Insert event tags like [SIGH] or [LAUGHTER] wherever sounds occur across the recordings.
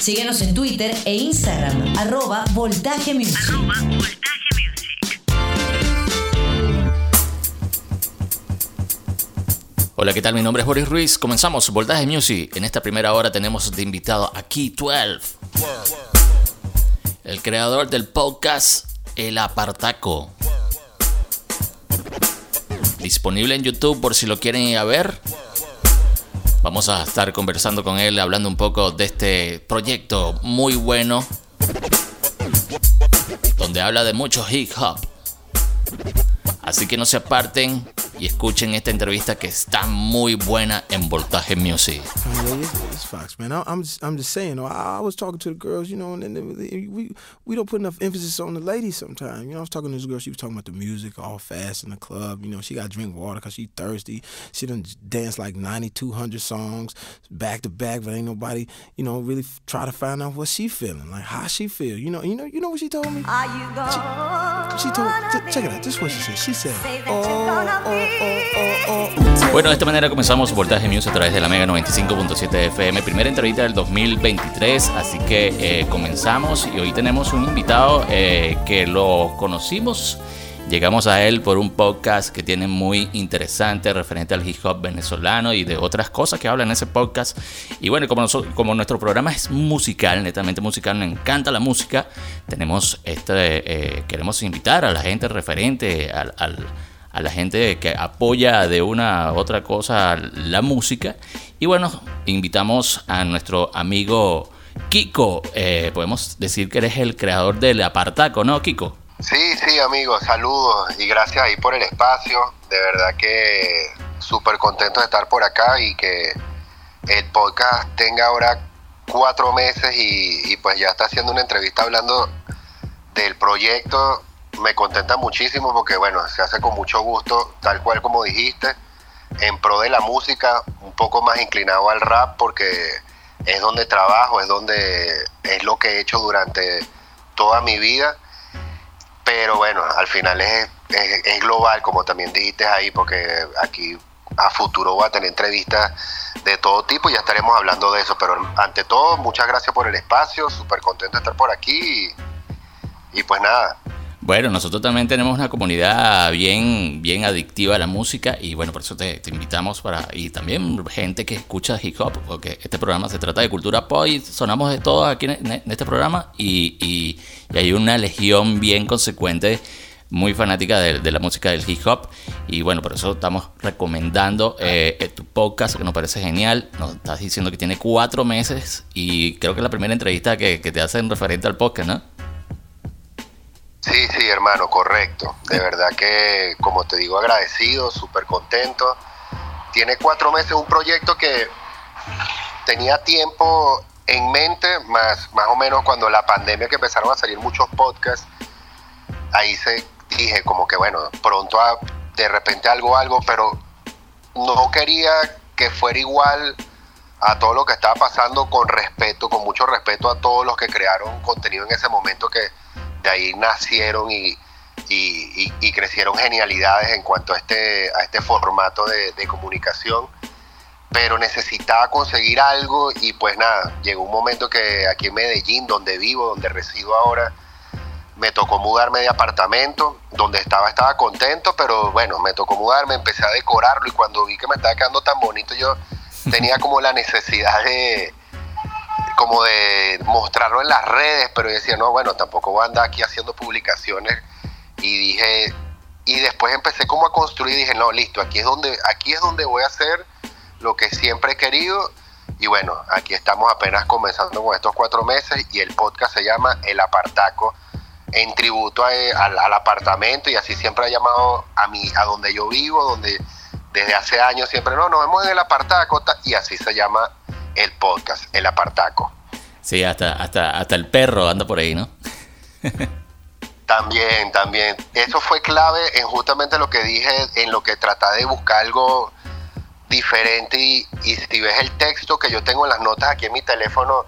Síguenos en Twitter e Instagram, arroba Voltaje Music. Hola, ¿qué tal? Mi nombre es Boris Ruiz. Comenzamos Voltaje Music. En esta primera hora tenemos de invitado a Key 12, el creador del podcast El Apartaco. Disponible en YouTube por si lo quieren ir a ver. Vamos a estar conversando con él, hablando un poco de este proyecto muy bueno, donde habla de mucho hip hop. Así que no se aparten y escuchen esta entrevista que está muy buena en Voltaje Music. Oh, it's Fox, man. I, I'm just, I'm just saying. I, I was talking to the girls, you know, and then we we don't put enough emphasis on the ladies sometimes. You know, I was talking to this girl. She was talking about the music, all fast in the club. You know, she got to drink water because she thirsty. She done dance like 9,200 songs back to back, but ain't nobody, you know, really try to find out what she feeling, like how she feel. You know, you know, you know what she told me. Are you she, she told. Check it out. This is what she said. She oh, oh, oh. Bueno, de esta manera comenzamos Voltaje Music a través de la Mega 95.7 FM. Primera entrevista del 2023, así que eh, comenzamos y hoy tenemos un invitado eh, que lo conocimos. Llegamos a él por un podcast que tiene muy interesante referente al hip hop venezolano y de otras cosas que habla en ese podcast. Y bueno, como, como nuestro programa es musical, netamente musical, nos encanta la música, tenemos este, eh, queremos invitar a la gente referente a la gente que apoya de una u otra cosa la música. Y bueno, invitamos a nuestro amigo Kiko. Eh, podemos decir que eres el creador del Apartaco, ¿no, Kiko? Sí, sí, amigo, saludos y gracias ahí por el espacio. De verdad que súper contento de estar por acá y que el podcast tenga ahora cuatro meses y, y pues ya está haciendo una entrevista hablando del proyecto me contenta muchísimo porque, bueno, se hace con mucho gusto, tal cual como dijiste, en pro de la música, un poco más inclinado al rap porque es donde trabajo, es donde es lo que he hecho durante toda mi vida. Pero bueno, al final es, es, global, como también dijiste ahí, porque aquí a futuro voy a tener entrevistas de todo tipo y ya estaremos hablando de eso. Pero ante todo, muchas gracias por el espacio, súper contento de estar por aquí y, y pues nada, bueno, nosotros también tenemos una comunidad bien, bien adictiva a la música y bueno, por eso te, invitamos para, y también gente que escucha hip hop, porque este programa se trata de cultura pop y sonamos de todo aquí en, este programa y, y, hay una legión bien consecuente, muy fanática de, la música del hip hop y bueno, por eso estamos recomendando eh, eh, tu podcast que nos parece genial, nos estás diciendo que tiene cuatro meses y creo que es la primera entrevista que, que te hacen referente al podcast, ¿no? Sí, sí, hermano, correcto. De verdad que, como te digo, agradecido, súper contento. Tiene cuatro meses un proyecto que tenía tiempo en mente, más, más o menos cuando la pandemia que empezaron a salir muchos podcasts, ahí se dije como que bueno, pronto de repente algo, algo, pero no quería que fuera igual a todo lo que estaba pasando con respeto, con mucho respeto a todos los que crearon contenido en ese momento que de ahí nacieron y, y, crecieron genialidades en cuanto a este, a este formato de, comunicación. Pero necesitaba conseguir algo y pues nada, llegó un momento que aquí en Medellín, donde vivo, donde resido ahora, me tocó mudarme de apartamento, donde estaba estaba contento, pero bueno, me tocó mudarme, empecé a decorarlo y cuando vi que me estaba quedando tan bonito, yo tenía [LAUGHS] como la necesidad de, como de mostrarlo en las redes, pero yo decía, no, bueno, tampoco voy a andar aquí haciendo publicaciones. Y dije, y después empecé como a construir y dije, no, listo, aquí es donde, aquí es donde voy a hacer lo que siempre he querido. Y bueno, aquí estamos apenas comenzando con estos cuatro meses y el podcast se llama El Apartaco, en tributo al, apartamento y así siempre ha llamado a mí, a donde yo vivo, donde desde hace años siempre, no, nos vemos en el Apartaco y así se llama el podcast, el apartaco. Sí, hasta, hasta, hasta el perro anda por ahí, ¿no? también, también. Eso fue clave en justamente lo que dije, en lo que traté de buscar algo diferente y, si ves el texto que yo tengo en las notas aquí en mi teléfono,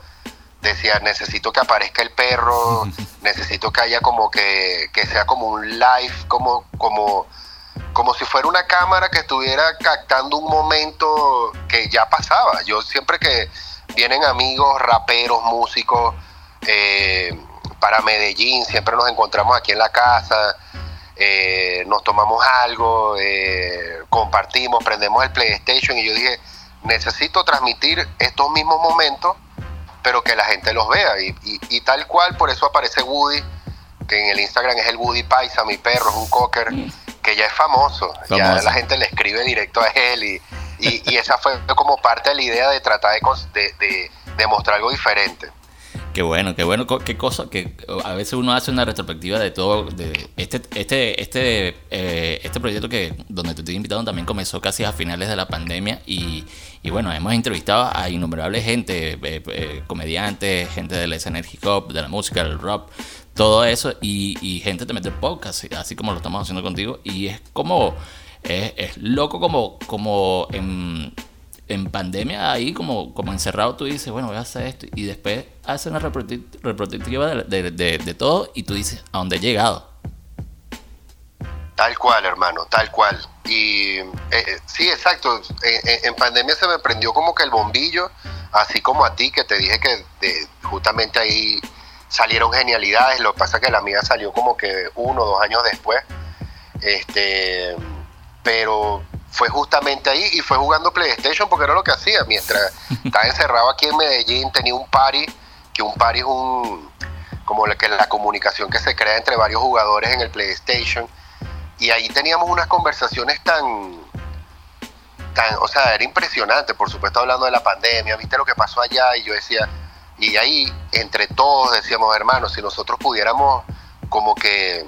decía, necesito que aparezca el perro, [LAUGHS] necesito que haya como que, que sea como un live, como, como como si fuera una cámara que estuviera captando un momento que ya pasaba. Yo siempre que vienen amigos, raperos, músicos eh, para Medellín, siempre nos encontramos aquí en la casa, eh, nos tomamos algo, eh, compartimos, prendemos el PlayStation y yo dije, necesito transmitir estos mismos momentos, pero que la gente los vea. Y, y tal cual, por eso aparece Woody, que en el Instagram es el Woody Paisa, mi perro, es un cocker, que ya es famoso. Ya la gente le escribe directo a él y, y, esa fue como parte de la idea de tratar de, de, de mostrar algo diferente. Qué bueno, qué bueno, qué cosa que a veces uno hace una retrospectiva de todo, de este, este, este, eh, este proyecto que donde te estoy invitado también comenzó casi a finales de la pandemia y, y bueno, hemos entrevistado a innumerables gente, eh, eh, comediantes, gente del escena hip hop, de la música, del rock, todo eso y, y gente te mete podcast, así como lo estamos haciendo contigo y es como, es, es loco como, como en en pandemia ahí como, como encerrado tú dices, bueno, voy a hacer esto y después haces una reproductiva de, todo y tú dices, ¿a dónde he llegado? Tal cual, hermano, tal cual. Y eh, eh, sí, exacto. En, pandemia se me prendió como que el bombillo, así como a ti, que te dije que justamente ahí salieron genialidades. Lo que pasa es que la mía salió como que uno o dos años después. Este, pero fue justamente ahí y fue jugando PlayStation porque era lo que hacía. Mientras [LAUGHS] estaba encerrado aquí en Medellín, tenía un party, que un party es un como la, que la comunicación que se crea entre varios jugadores en el PlayStation. Y ahí teníamos unas conversaciones tan, tan, o sea, era impresionante, por supuesto hablando de la pandemia, viste lo que pasó allá y yo decía, y ahí entre todos decíamos, hermanos, si nosotros pudiéramos como que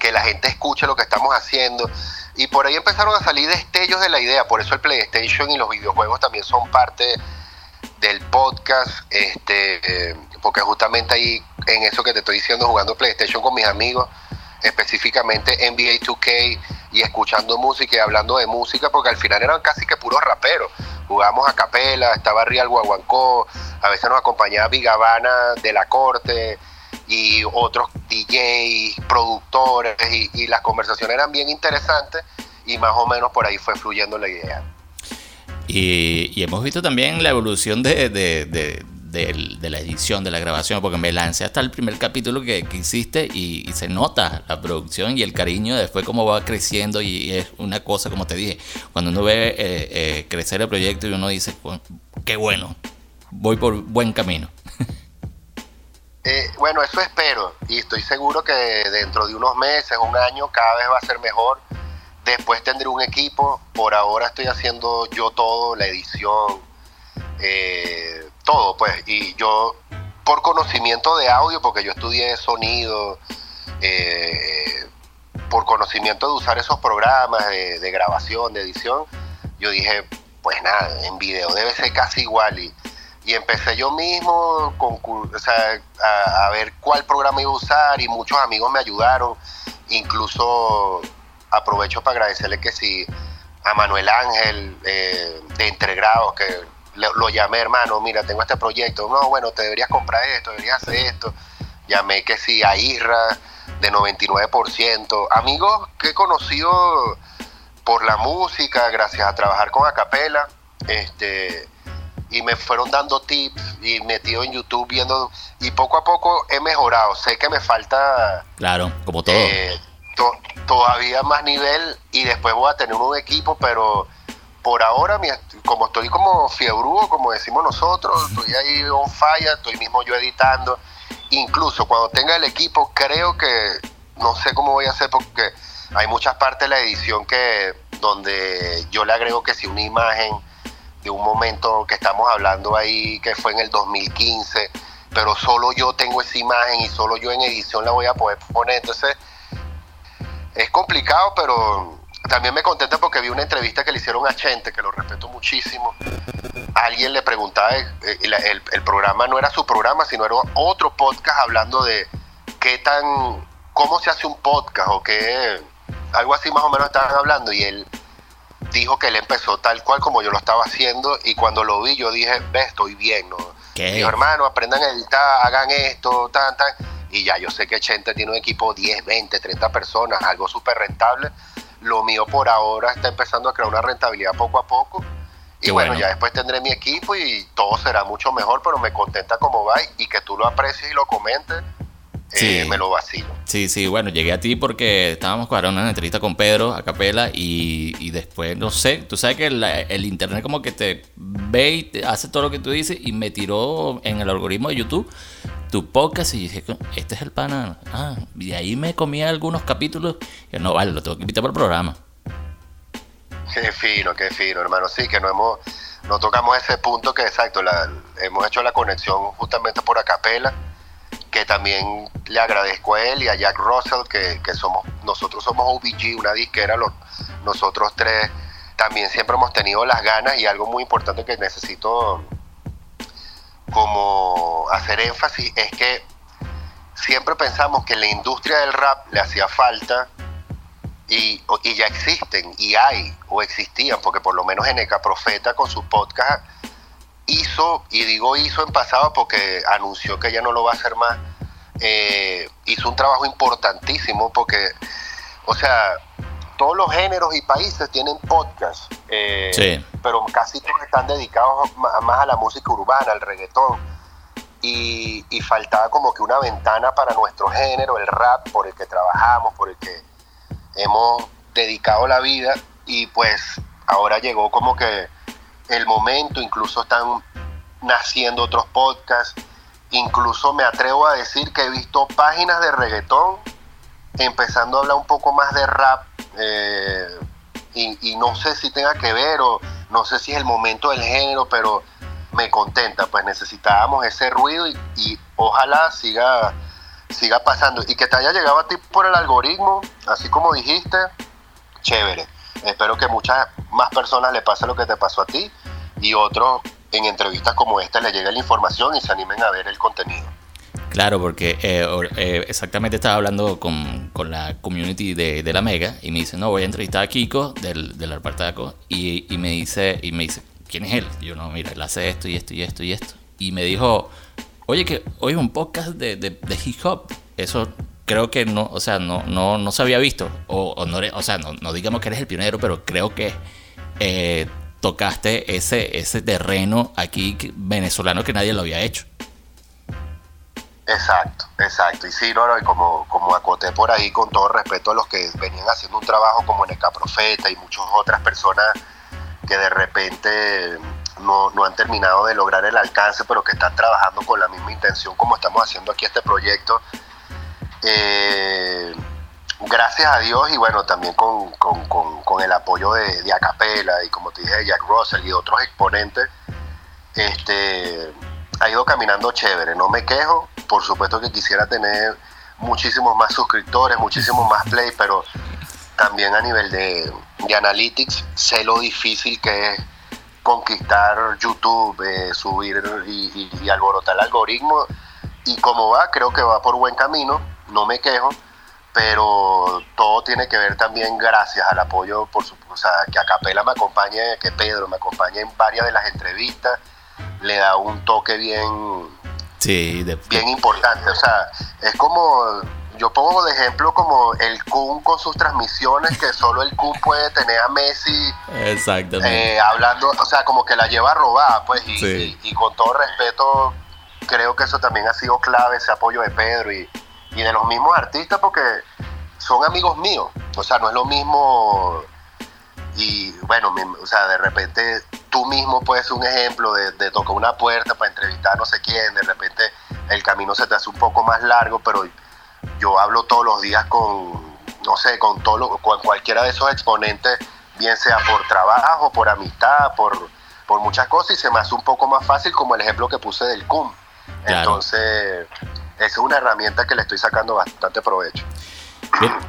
que la gente escuche lo que estamos haciendo, y por ahí empezaron a salir destellos de la idea, por eso el PlayStation y los videojuegos también son parte del podcast, este, eh, porque justamente ahí en eso que te estoy diciendo, jugando PlayStation con mis amigos, específicamente NBA 2K y escuchando música y hablando de música, porque al final eran casi que puros raperos. Jugamos a capela, estaba Real Guaguancó, a veces nos acompañaba Vigavana de la corte, y otros DJs, productores, y, las conversaciones eran bien interesantes y más o menos por ahí fue fluyendo la idea. Y, hemos visto también la evolución de, la edición, de la grabación, porque me lancé hasta el primer capítulo que, hiciste y, se nota la producción y el cariño después cómo va creciendo y es una cosa, como te dije, cuando uno ve eh, eh, crecer el proyecto y uno dice, qué bueno, voy por buen camino. Eh, bueno, eso espero y estoy seguro que dentro de unos meses, un año, cada vez va a ser mejor. Después tendré un equipo, por ahora estoy haciendo yo todo, la edición, eh, todo, pues. Y yo, por conocimiento de audio, porque yo estudié sonido, eh, por conocimiento de usar esos programas de, de grabación, de edición, yo dije, pues nada, en video debe ser casi igual. Y, y empecé yo mismo con, a, ver cuál programa iba a usar y muchos amigos me ayudaron. Incluso aprovecho para agradecerle que sí a Manuel Ángel eh, de Entregrados, que lo, llamé hermano, mira, tengo este proyecto. No, bueno, te deberías comprar esto, deberías hacer esto. Llamé que sí a Isra de 99%. Amigos que he conocido por la música, gracias a trabajar con Acapela. Este, y me fueron dando tips y metido en YouTube viendo y poco a poco he mejorado. Sé que me falta... Claro, como todo. Eh, todavía más nivel y después voy a tener un equipo, pero por ahora, como estoy como fiebrudo, como decimos nosotros, estoy ahí on fire, estoy mismo yo editando. Incluso cuando tenga el equipo, creo que no sé cómo voy a hacer porque hay muchas partes de la edición que donde yo le agrego que si una imagen de un momento que estamos hablando ahí que fue en el 2015, pero solo yo tengo esa imagen y solo yo en edición la voy a poder poner. Entonces, es complicado, pero también me contenta porque vi una entrevista que le hicieron a Chente, que lo respeto muchísimo. Alguien le preguntaba, eh, el, el, programa no era su programa, sino era otro podcast hablando de qué tan, cómo se hace un podcast o qué, algo así más o menos estaban hablando y él dijo que él empezó tal cual como yo lo estaba haciendo y cuando lo vi yo dije, ve, estoy bien, ¿no? Dijo, hermano, aprendan a editar, hagan esto, tan, tan. Y ya yo sé que Chente tiene un equipo 10, 20, 30 personas, algo súper rentable. Lo mío por ahora está empezando a crear una rentabilidad poco a poco Y bueno, ya después tendré mi equipo y todo será mucho mejor, pero me contenta como va y que tú lo aprecies y lo comentes sí. me lo vacilo. Sí, sí, bueno, llegué a ti porque estábamos cuadrando una entrevista con Pedro a capela y, y después, no sé, tú sabes que el internet como que te ve y te hace todo lo que tú dices y me tiró en el algoritmo de YouTube tu podcast y dije, este es el pana. Ah, y ahí me comía algunos capítulos y no, vale, lo tengo que invitar para el programa. Qué fino, qué fino, hermano. Sí, que no hemos, no tocamos ese punto que exacto, la, hemos hecho la conexión justamente por acapela que también le agradezco a él y a Jack Russell, que, somos, nosotros somos OBG, una disquera, los, nosotros tres también siempre hemos tenido las ganas y algo muy importante que necesito como hacer énfasis es que siempre pensamos que la industria del rap le hacía falta y, y ya existen y hay o existían, porque por lo menos Eneca Profeta con su podcast hizo, y digo hizo en pasado porque anunció que ya no lo va a hacer más, eh, hizo un trabajo importantísimo porque, o sea, todos los géneros y países tienen podcast, eh, pero casi todos están dedicados más a la música urbana, al reggaetón. Y, y, faltaba como que una ventana para nuestro género, el rap, por el que trabajamos, por el que hemos dedicado la vida. Y pues ahora llegó como que el momento, incluso están naciendo otros podcasts, incluso me atrevo a decir que he visto páginas de reggaetón empezando a hablar un poco más de rap eh, y, no sé si tenga que ver o no sé si es el momento del género, pero me contenta, pues necesitábamos ese ruido y, ojalá siga, siga pasando y que te haya llegado a ti por el algoritmo, así como dijiste, chévere. Espero que muchas más personas le pase lo que te pasó a ti y otros en entrevistas como esta le llegue la información y se animen a ver el contenido. Claro, porque eh, eh, exactamente estaba hablando con, con la community de, de, la Mega y me dice, no, voy a entrevistar a Kiko del, del Arpartaco y, y, me dice, y me dice, ¿quién es él? Yo, no, mira, él hace esto y esto y esto y esto. Y me dijo, oye, que hoy es un podcast de, de, de hip hop. Eso creo que no, o sea, no, no, no se había visto. O, o, no, o sea, no, no, digamos que eres el pionero, pero creo que eh, tocaste ese, ese terreno aquí venezolano que nadie lo había hecho. Exacto, exacto. Y sí, no, y como, como acoté por ahí, con todo respeto a los que venían haciendo un trabajo como Neca Profeta y muchas otras personas que de repente no, no, han terminado de lograr el alcance, pero que están trabajando con la misma intención como estamos haciendo aquí este proyecto. Eh, gracias a Dios y bueno, también con, el apoyo de, de, y como te dije, Jack Russell y otros exponentes, este, ha ido caminando chévere, no me quejo, por supuesto que quisiera tener muchísimos más suscriptores, muchísimos más play, pero también a nivel de, analytics sé lo difícil que es conquistar YouTube, eh, subir y, y alborotar el algoritmo. Y como va, creo que va por buen camino, no me quejo pero todo tiene que ver también gracias al apoyo, por su, o sea, que Acapela me acompañe, que Pedro me acompañe en varias de las entrevistas, le da un toque bien, sí, bien importante. O sea, es como, yo pongo de ejemplo como el Kun con sus transmisiones, que solo el Kun puede tener a Messi Exactamente. Eh, hablando, o sea, como que la lleva robada, pues, y, y con todo respeto, creo que eso también ha sido clave, ese apoyo de Pedro y y de los mismos artistas porque son amigos míos. O sea, no es lo mismo. Y bueno, o sea, de repente tú mismo puedes ser un ejemplo de, tocar una puerta para entrevistar a no sé quién, de repente el camino se te hace un poco más largo, pero yo hablo todos los días con, no sé, con, todo con cualquiera de esos exponentes, bien sea por trabajo, por amistad, por, por muchas cosas, y se me hace un poco más fácil como el ejemplo que puse del CUM. Entonces, es una herramienta que le estoy sacando bastante provecho.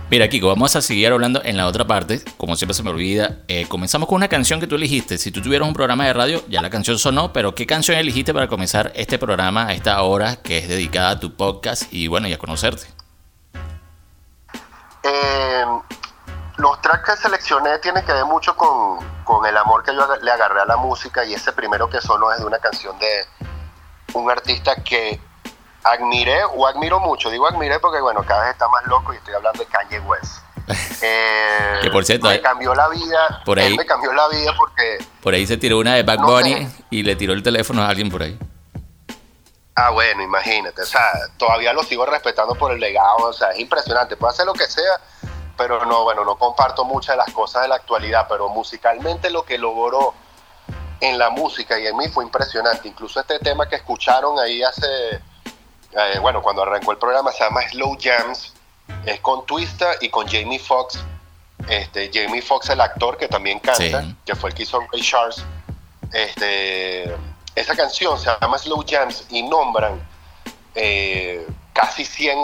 Mira, Kiko, vamos a seguir hablando en la otra parte. Como siempre se me olvida, eh, comenzamos con una canción que tú elegiste. Si tú tuvieras un programa de radio, ya la canción sonó, pero ¿qué canción elegiste para comenzar este programa a esta hora que es dedicada a tu podcast y bueno, y a conocerte? Eh, los tracks que seleccioné tienen que ver mucho con, con el amor que yo le agarré a la música y ese primero que sonó es de una canción de un artista que admiré o admiro mucho. Digo admiré porque, bueno, cada vez está más loco y estoy hablando de Kanye West. [LAUGHS] Eh, Que por cierto, me eh, cambió la vida. por ahí- Él me cambió la vida porque Por ahí se tiró una de Bad No Bunny sé. y le tiró el teléfono a alguien por ahí. Ah, bueno, imagínate, o sea, todavía lo sigo respetando por el legado, o sea, es impresionante, puede hacer lo que sea, pero no, bueno, no comparto muchas de las cosas de la actualidad, pero musicalmente lo que logró en la música y en mí fue impresionante, incluso este tema que escucharon ahí hace, eh, bueno, cuando arrancó el programa se llama Slow Jams, es con Twista y con Jamie Foxx, este, Jamie Foxx el actor que también canta, Sí. que fue el que hizo Ray Charles, este, esa canción se llama Slow Jams y nombran eh, casi 100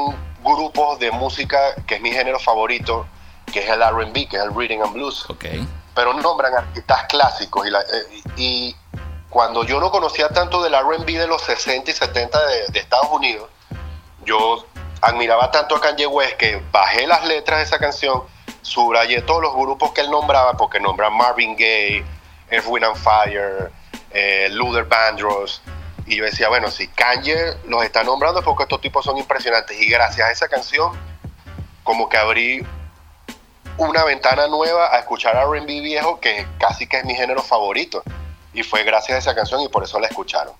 grupos de música, que es mi género favorito, que es el RB, que es el Reading and Blues, Ok. pero nombran artistas clásicos. Y, la- eh, y cuando yo no conocía tanto del RB de los 60 y 70 de, Estados Unidos, yo admiraba tanto a Kanye West que bajé las letras de esa canción, subrayé todos los grupos que él nombraba, porque nombra Marvin Gaye, Earth, Wind and Fire, eh, Luther Vandross. Y yo decía, bueno, si Kanye los está nombrando es porque estos tipos son impresionantes. Y gracias a esa canción, como que abrí una ventana nueva a escuchar R&B viejo, que casi que es mi género favorito. Y fue gracias a esa canción y por eso la escucharon.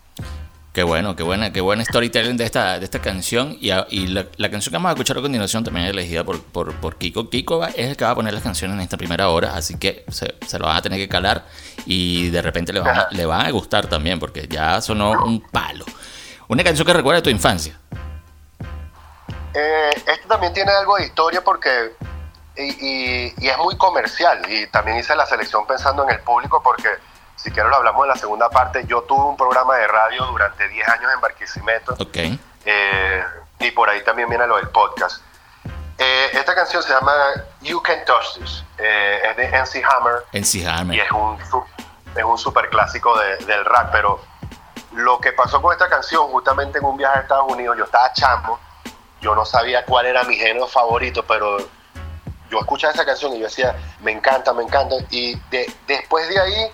Qué bueno, qué buena, qué buena storytelling de esta, de esta canción. Y, a- y la, la canción que vamos a escuchar a continuación también es elegida por, por, por Kiko. Kiko es el que va a poner las canciones en esta primera hora, así que se, se lo van a tener que calar y de repente le van, a, le van a gustar también, porque ya sonó un palo. Una canción que recuerda tu infancia. Eh, esto también tiene algo de historia porque y, y- y es muy comercial y también hice la selección pensando en el público porque si quiero lo hablamos en la segunda parte. Yo tuve un programa de radio durante 10 años en Barquisimeto. Ok. eh, y por ahí también viene lo del podcast. Eh, esta canción se llama You Can Touch This. Eh, es de NC Hammer. Y Hammer. es un, es un super clásico de- del rap, pero lo que pasó con esta canción, justamente en un viaje a Estados Unidos, yo estaba chamo, yo no sabía cuál era mi género favorito, pero yo escuchaba esa canción y yo decía, me encanta, me encanta, y de- después de ahí,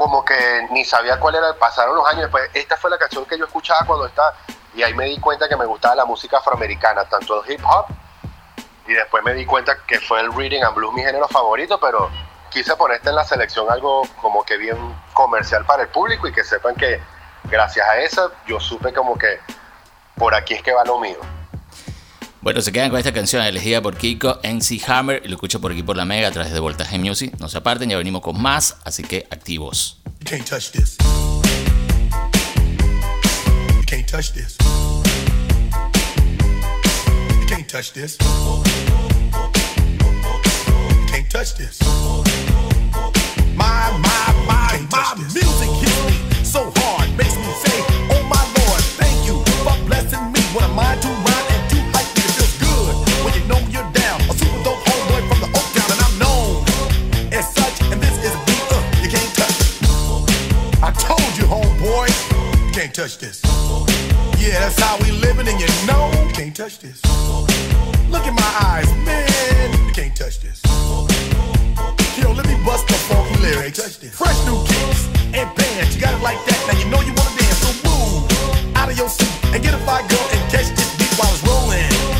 como que ni sabía cuál era, pasaron los años después, esta fue la canción que yo escuchaba cuando estaba, y ahí me di cuenta que me gustaba la música afroamericana, tanto el hip hop, y después me di cuenta que fue el reading and blues mi género favorito, pero quise ponerte en la selección algo como que bien comercial para el público y que sepan que gracias a eso yo supe como que por aquí es que va lo mío. Bueno, se quedan con esta canción elegida por Kiko, NC Hammer, y lo escucho por aquí por la Mega a través de Voltaje Music. No se aparten, ya venimos con más, así que activos. You can't touch this. You can't touch this. You can't touch this. You can't touch this. You can't touch this. Yeah, that's how we living, and you know you can't touch this. Look in my eyes, man, you can't touch this. Yo, let me bust the funky lyrics. Fresh new kicks and bands, you got it like that. Now you know you wanna dance, so move out of your seat and get a fire girl and catch this beat while it's rolling.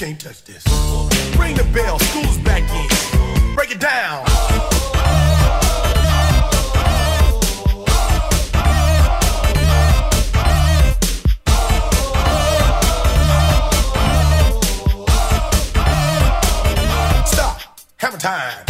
Can't, touch this. Ring the bell, school's back in. Break it down. Stop. Hammer time.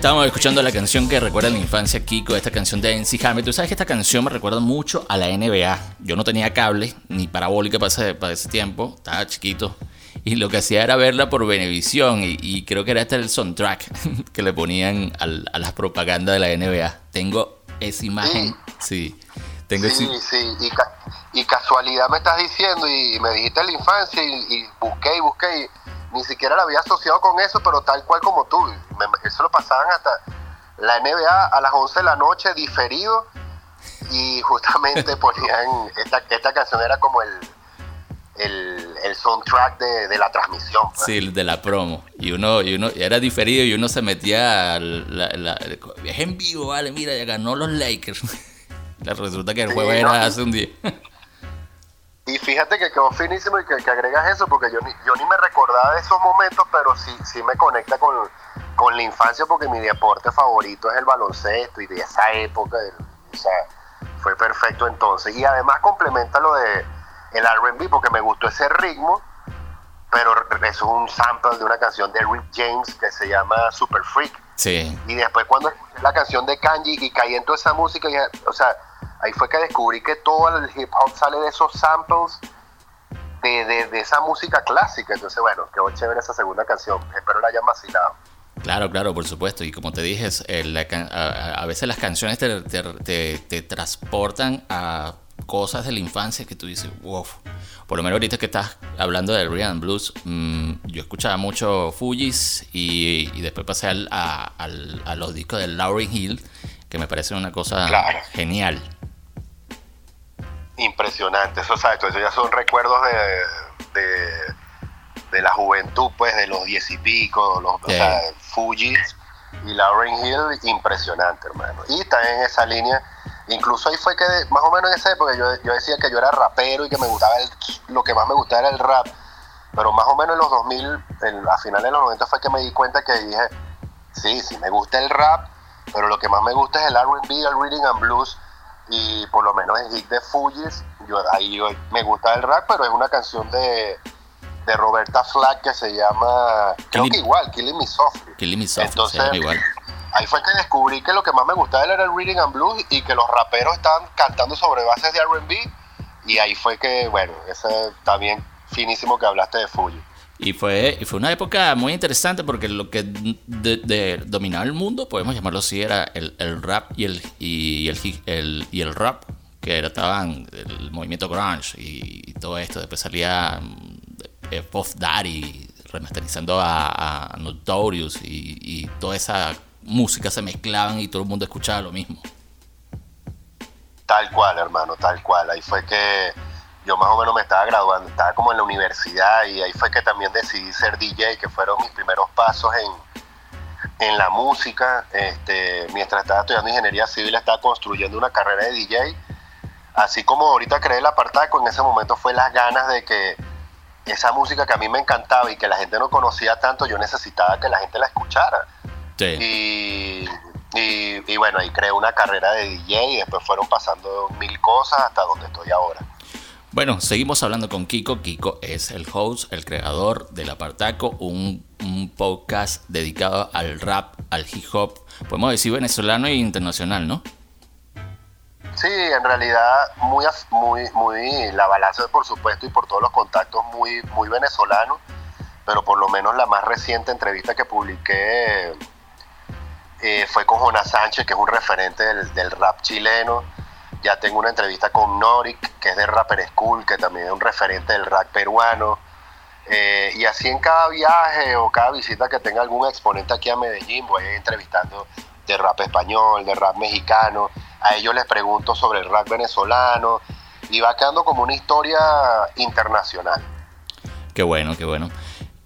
Estábamos escuchando la canción que recuerda a la infancia Kiko, esta canción de NC Hammer. Tú sabes que esta canción me recuerda mucho a la NBA. Yo no tenía cable ni parabólica para ese, para ese tiempo, estaba chiquito. Y lo que hacía era verla por Venevisión. Y, y creo que era este el soundtrack [LAUGHS] que le ponían al- a las propagandas de la NBA. Tengo esa imagen, sí. Tengo Sí, ese- sí, y, ca- y casualidad me estás diciendo y me dijiste la infancia y, y busqué y busqué y ni siquiera la había asociado con eso, pero tal cual como tú. Me- eso lo pasaban hasta la NBA a las 11 de la noche diferido y justamente [LAUGHS] ponían, esta, esta canción era como el, el, el soundtrack de, de la transmisión. pues. Sí, de la promo. Y uno, y uno era diferido y uno se metía. al- la- la- es en vivo, vale, mira, ya ganó los Lakers. La- [LAUGHS] Resulta que el juego era hace un día. [LAUGHS] Y fíjate que quedó finísimo y que, que agregas eso, porque yo ni, yo ni me recordaba de esos momentos, pero sí, sí me conecta con, con la infancia, porque mi deporte favorito es el baloncesto y de esa época, el- o sea, fue perfecto entonces. Y además complementa lo de el R&B, porque me gustó ese ritmo, pero eso es un sample de una canción de Rick James que se llama Super Freak. Sí. Y después cuando escuché la canción de Kanji y caí en toda esa música, dije, o sea, ahí fue que descubrí que todo el hip hop sale de esos samples de, de, de esa música clásica. Entonces, bueno, quedó chévere esa segunda canción. Espero la hayan vacilado. Claro, claro, por supuesto. Y como te dije, eh, la a, a veces las canciones te, te- te- te transportan a cosas de la infancia que tú dices, wow. Por lo menos ahorita que estás hablando del Rhythm Blues, mm, yo escuchaba mucho Fujis y, y después pasé al- a, al- a los discos de Lauryn Hill, que me parecen una cosa Claro. genial. Impresionante. Eso, ¿sabes? Eso ya son recuerdos de, de, de la juventud, pues, de los diez y pico, los, Sí. o sea, Fuji y Lauryn Hill, impresionante, hermano. Y está en esa línea. Incluso ahí fue que, más o menos en esa época, yo, yo decía que yo era rapero y que me gustaba el, lo que más me gustaba era el rap. Pero más o menos en los 2000, en- a finales de los 90 fue que me di cuenta que dije, sí, sí, me gusta el rap, pero lo que más me gusta es el R&B, el Reading and Blues, y por lo menos el hit de Fujis, yo, ahí yo- me gusta el rap, pero es una canción de, de Roberta Flack que se llama, creo que igual, Killing Me Softly. Killing Me Softly, Entonces, igual. ahí fue que descubrí que lo que más me gustaba era el Reading and Blues y que los raperos estaban cantando sobre bases de R&B, y ahí fue que, bueno, ese bien finísimo que hablaste de Fuji. Y fue, y fue una época muy interesante porque lo que dominaba el mundo, podemos llamarlo así, era el, el rap y el, y el, y el rap, que era, estaban el movimiento grunge y, y todo esto. Después salía mm, eh, Puff Daddy remasterizando a, a Notorious y, y toda esa música se mezclaban y todo el mundo escuchaba lo mismo. Tal cual, hermano, tal cual. Ahí fue que yo más o menos me estaba graduando, estaba como en la universidad y ahí fue que también decidí ser DJ, que fueron mis primeros pasos en, en la música. Este, mientras estaba estudiando ingeniería civil, estaba construyendo una carrera de DJ. Así como ahorita creé el apartaco, en ese momento fue las ganas de que esa música que a mí me encantaba y que la gente no conocía tanto, yo necesitaba que la gente la escuchara. Sí. Y, y, y bueno, ahí creé una carrera de DJ y después fueron pasando mil cosas hasta donde estoy ahora. Bueno, seguimos hablando con Kiko. Kiko es el host, el creador del Apartaco, un, podcast dedicado al rap, al hip hop, podemos decir venezolano e internacional, ¿no? Sí, en realidad muy, muy, muy, la balanza por supuesto y por todos los contactos muy, muy venezolano, pero por lo menos la más reciente entrevista que publiqué eh, fue con Jonas Sánchez, que es un referente del rap chileno. Ya tengo una entrevista con Norik, que es de Rapper School, que también es un referente del rap peruano. Eh, y así en cada viaje o cada visita que tenga algún exponente aquí a Medellín, voy entrevistando de rap español, de rap mexicano. A ellos les pregunto sobre el rap venezolano y va quedando como una historia internacional. Qué bueno, qué bueno.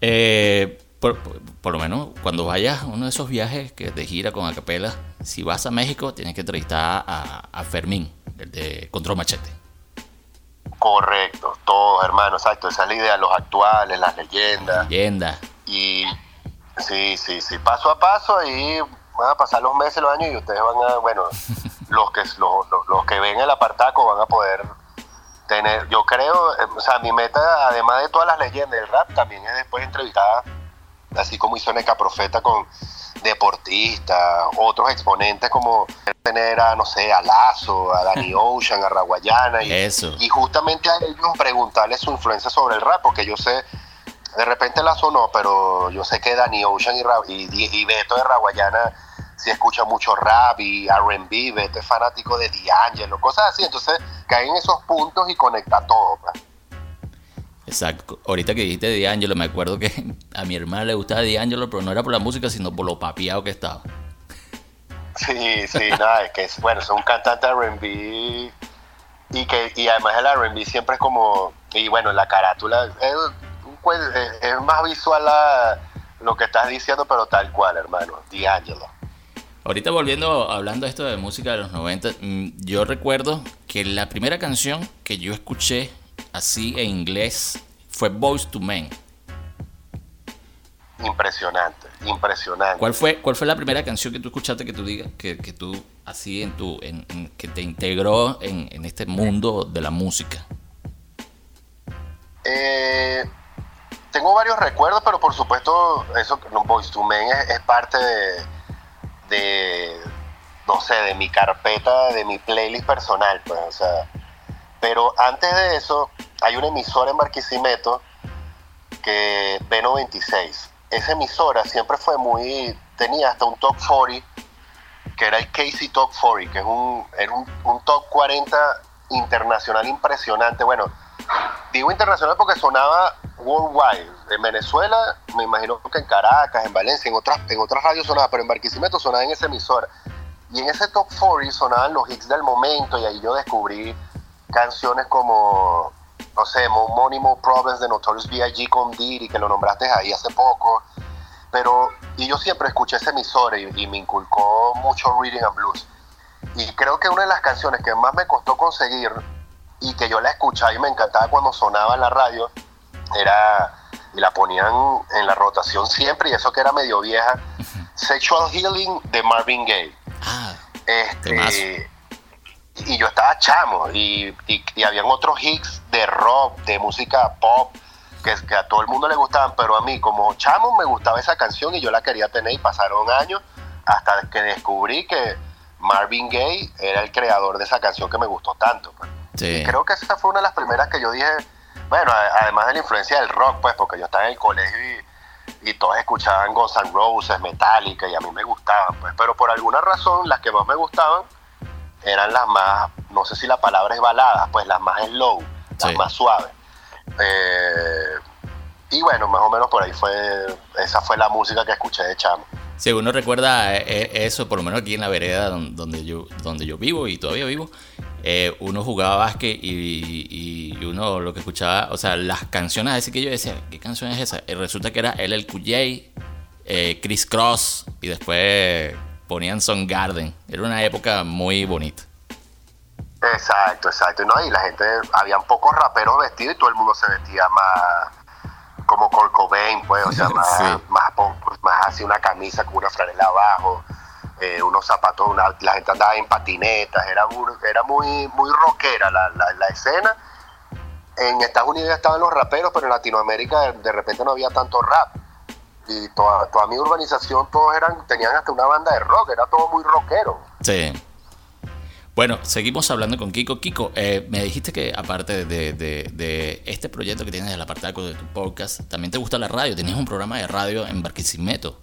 Eh, por, lo menos cuando vayas a uno de esos viajes que de gira con Acapela, si vas a México, tienes que entrevistar a Fermín, el de Control Machete. Correcto, todos hermanos, exacto. Esa es la idea, los actuales, las leyendas. Leyenda. Y sí, sí, sí, paso a paso ahí van a pasar los meses, los años y ustedes van a, bueno, [LAUGHS] los que, los, los- los que ven el apartaco van a poder tener, yo creo, eh, o sea, mi meta, además de todas las leyendas del rap, también es después entrevistar, así como hizo Neca Profeta con deportistas, otros exponentes como tener a, no sé, a Lazo, a Danny [LAUGHS] Ocean, a Raguayana y, Eso. y justamente a ellos preguntarles su influencia sobre el rap, porque yo sé, de repente Lazo no, pero yo sé que Danny Ocean y, y, y Beto de Raguayana sí escucha mucho rap y R&B, Beto es fanático de D'Angelo, cosas así, entonces caen en esos puntos y conecta todo. pues. Exacto. Ahorita que dijiste de D'Angelo, me acuerdo que [LAUGHS] a mi hermana le gustaba D'Angelo, pero no era por la música, sino por lo papiado que estaba. Sí, sí, nada, es que es, bueno, es un cantante R&B y que y además el R&B siempre es como y bueno, la carátula es- es más visual a lo que estás diciendo, pero tal cual, hermano, D'Angelo. Ahorita volviendo, hablando esto de música de los 90, mm, yo recuerdo que la primera canción que yo escuché así en inglés fue Boys to Men. Impresionante, impresionante. ¿Cuál fue, ¿Cuál fue la primera canción que tú escuchaste que tú digas, que, que tú así en tu, en- en- que te integró en, en este mundo de la música? Eh, tengo varios recuerdos, pero por supuesto, eso, Boys to Men es, es parte de, de, no sé, de mi carpeta, de mi playlist personal, pues, o sea. Pero antes de eso, hay una emisora en Barquisimeto que B96. Esa emisora siempre fue muy, tenía hasta un top 40, que era el Casey Top 40, que es un, era un, top 40 internacional impresionante. Bueno, Digo internacional porque sonaba worldwide. En Venezuela, me imagino que en Caracas, en Valencia, en otras, en otras radios sonaba, pero en Barquisimeto sonaba en esa emisora. Y en ese top 40 sonaban los hits del momento y ahí yo descubrí canciones como, no sé, Money Problems de Notorious B.I.G. con Diddy, que lo nombraste ahí hace poco. Pero, y yo siempre escuché esa emisora y, y me inculcó mucho Reading and Blues. Y creo que una de las canciones que más me costó conseguir y que yo la escuchaba y me encantaba cuando sonaba en la radio era y la ponían en la rotación siempre y eso que era medio vieja Sexual Healing de Marvin Gaye Ah, este y yo estaba chamo y, y, y habían otros hits de rock de música pop que, que a todo el mundo le gustaban pero a mí como chamo me gustaba esa canción y yo la quería tener y pasaron años hasta que descubrí que Marvin Gaye era el creador de esa canción que me gustó tanto pues. sí. Creo que esa fue una de las primeras que yo dije, bueno, a- además de la influencia del rock, pues, porque yo estaba en el colegio y, y todos escuchaban Guns N' Roses, Metallica, y a mí me gustaban, pues, pero por alguna razón las que más me gustaban eran las más, no sé si la palabra es baladas, pues las más slow, las Sí. más suaves. Eh, y bueno, más o menos por ahí fue, esa fue la música que escuché de chamo. Si uno recuerda eh, eh, eso, por lo menos aquí en la vereda don- donde yo, donde yo vivo y todavía vivo, eh, uno jugaba básquet y, y, uno lo que escuchaba, o sea, las canciones, así que yo decía, ¿qué canción es esa? Y resulta que era el QJ, eh, Chris Cross y después ponían Son Garden. Era una época muy bonita. Exacto, exacto. ¿no? Y la gente, habían pocos raperos vestidos y todo el mundo se vestía más como Kurt Cobain, pues, o sea, [LAUGHS] más, más, más así una camisa con una franela abajo, eh, unos zapatos, la gente andaba en patinetas, era, era muy, muy rockera la, la, escena. En Estados Unidos ya estaban los raperos, pero en Latinoamérica de, repente no había tanto rap. Y toda, toda mi urbanización, todos eran, tenían hasta una banda de rock, era todo muy rockero. Sí. Bueno, seguimos hablando con Kiko. Kiko, eh, me dijiste que aparte de, este proyecto que tienes del apartado de tu podcast, también te gusta la radio. Tenías un programa de radio en Barquisimeto.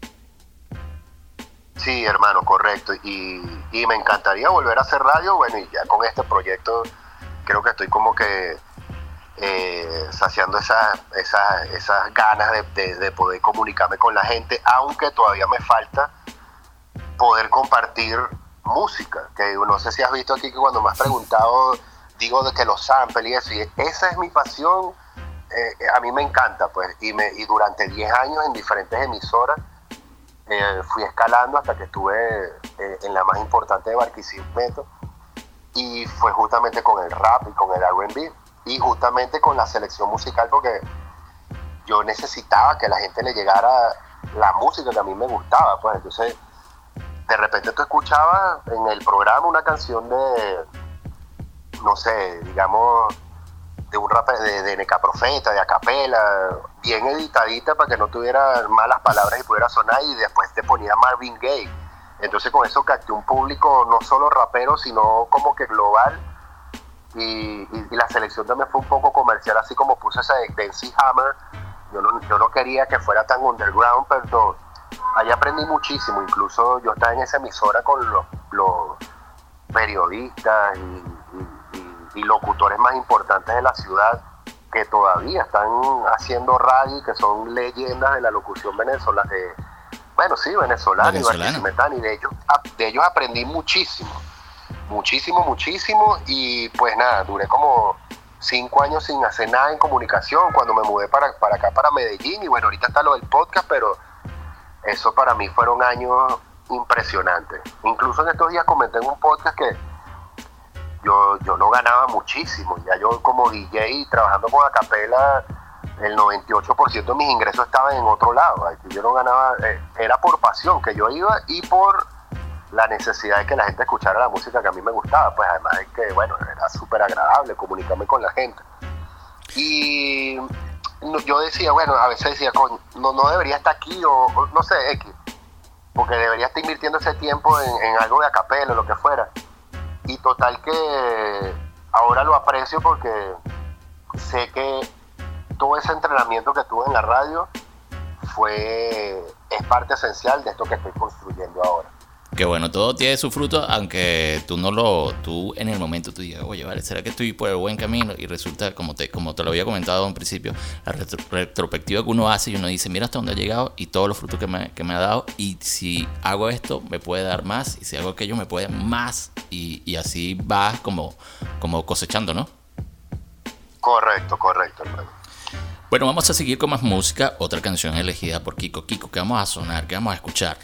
Sí, hermano, correcto. Y, me encantaría volver a hacer radio. Bueno, y ya con este proyecto creo que estoy como que eh, saciando esas, ganas de, de poder comunicarme con la gente, aunque todavía me falta poder compartir música, que no sé si has visto aquí que cuando me has preguntado, digo de que los samples y eso, y esa es mi pasión, eh, a mí me encanta, pues, y, durante 10 años en diferentes emisoras eh, fui escalando hasta que estuve en la más importante de Barquisimeto, y fue justamente con el rap y con el R&B, y justamente con la selección musical, porque yo necesitaba que la gente le llegara la música que a mí me gustaba, pues, entonces de repente tú escuchabas en el programa una canción de, no sé, digamos, de un rap de, de Neca Profeta, de Acapela, bien editadita para que no tuviera malas palabras y pudiera sonar y después te ponía Marvin Gaye. Entonces con eso capté un público no solo rapero, sino como que global. Y, la selección también fue un poco comercial, así como puse esa de Dency Hammer. Yo no, yo no quería que fuera tan underground, pero Allí aprendí muchísimo, incluso yo estaba en esa emisora con los, periodistas y, locutores más importantes de la ciudad que todavía están haciendo radio y que son leyendas de la locución venezolana, de, bueno, sí, venezolana, y de ellos, de ellos aprendí muchísimo, muchísimo, muchísimo, y pues nada, duré como cinco años sin hacer nada en comunicación cuando me mudé para, para acá, para Medellín, y bueno, ahorita está lo del podcast, pero eso para mí fueron años impresionantes. Incluso en estos días comenté en un podcast que yo, yo no ganaba muchísimo. Ya yo como DJ trabajando con Acapela, el 98% de mis ingresos estaban en otro lado. Yo no ganaba, eh, era por pasión que yo iba y por la necesidad de que la gente escuchara la música que a mí me gustaba. Pues además es que, bueno, era súper agradable comunicarme con la gente. Y yo decía, bueno, a veces decía, no, no debería estar aquí o, no sé, X, porque debería estar invirtiendo ese tiempo en, algo de acapela o lo que fuera. Y total que ahora lo aprecio porque sé que todo ese entrenamiento que tuve en la radio fue es parte esencial de esto que estoy construyendo ahora. Que bueno, todo tiene su fruto, aunque tú no lo, tú en el momento tú digas, oye, vale, ¿será que estoy por el buen camino? Y resulta, como te, como te lo había comentado en principio, la retrospectiva que uno hace y uno dice, mira hasta dónde ha llegado y todos los frutos que me, que me ha dado, y si hago esto, me puede dar más, y si hago aquello, me puede dar más, y, y así va como, como cosechando, ¿no? Correcto, correcto, hermano. Bueno, vamos a seguir con más música, otra canción elegida por Kiko. Kiko, ¿qué vamos a sonar? ¿Qué vamos a escuchar?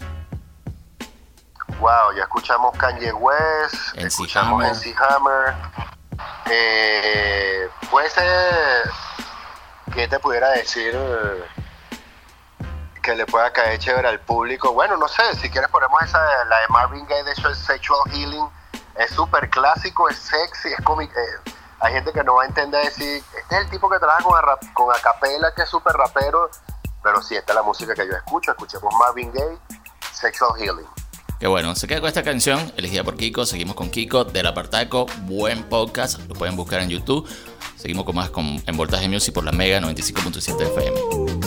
Wow, ya escuchamos Kanye West, escuchamos MC Hammer. Eh, puede ser que te pudiera decir que le pueda caer chévere al público. Bueno, no sé, si quieres ponemos esa, la de Marvin Gaye de hecho Sexual Healing. Es súper clásico, es sexy, es cómic. Eh, hay gente que no va a entender decir, este es el tipo que trabaja con, con acapela, que es súper rapero, pero sí, esta es la música que yo escucho. Escuchemos Marvin Gaye, Sexual Healing. Que bueno, se queda con esta canción, elegida por Kiko. Seguimos con Kiko del Apartaco. Buen podcast, lo pueden buscar en YouTube. Seguimos con más con, en Voltaje Music por la Mega 95.7 FM.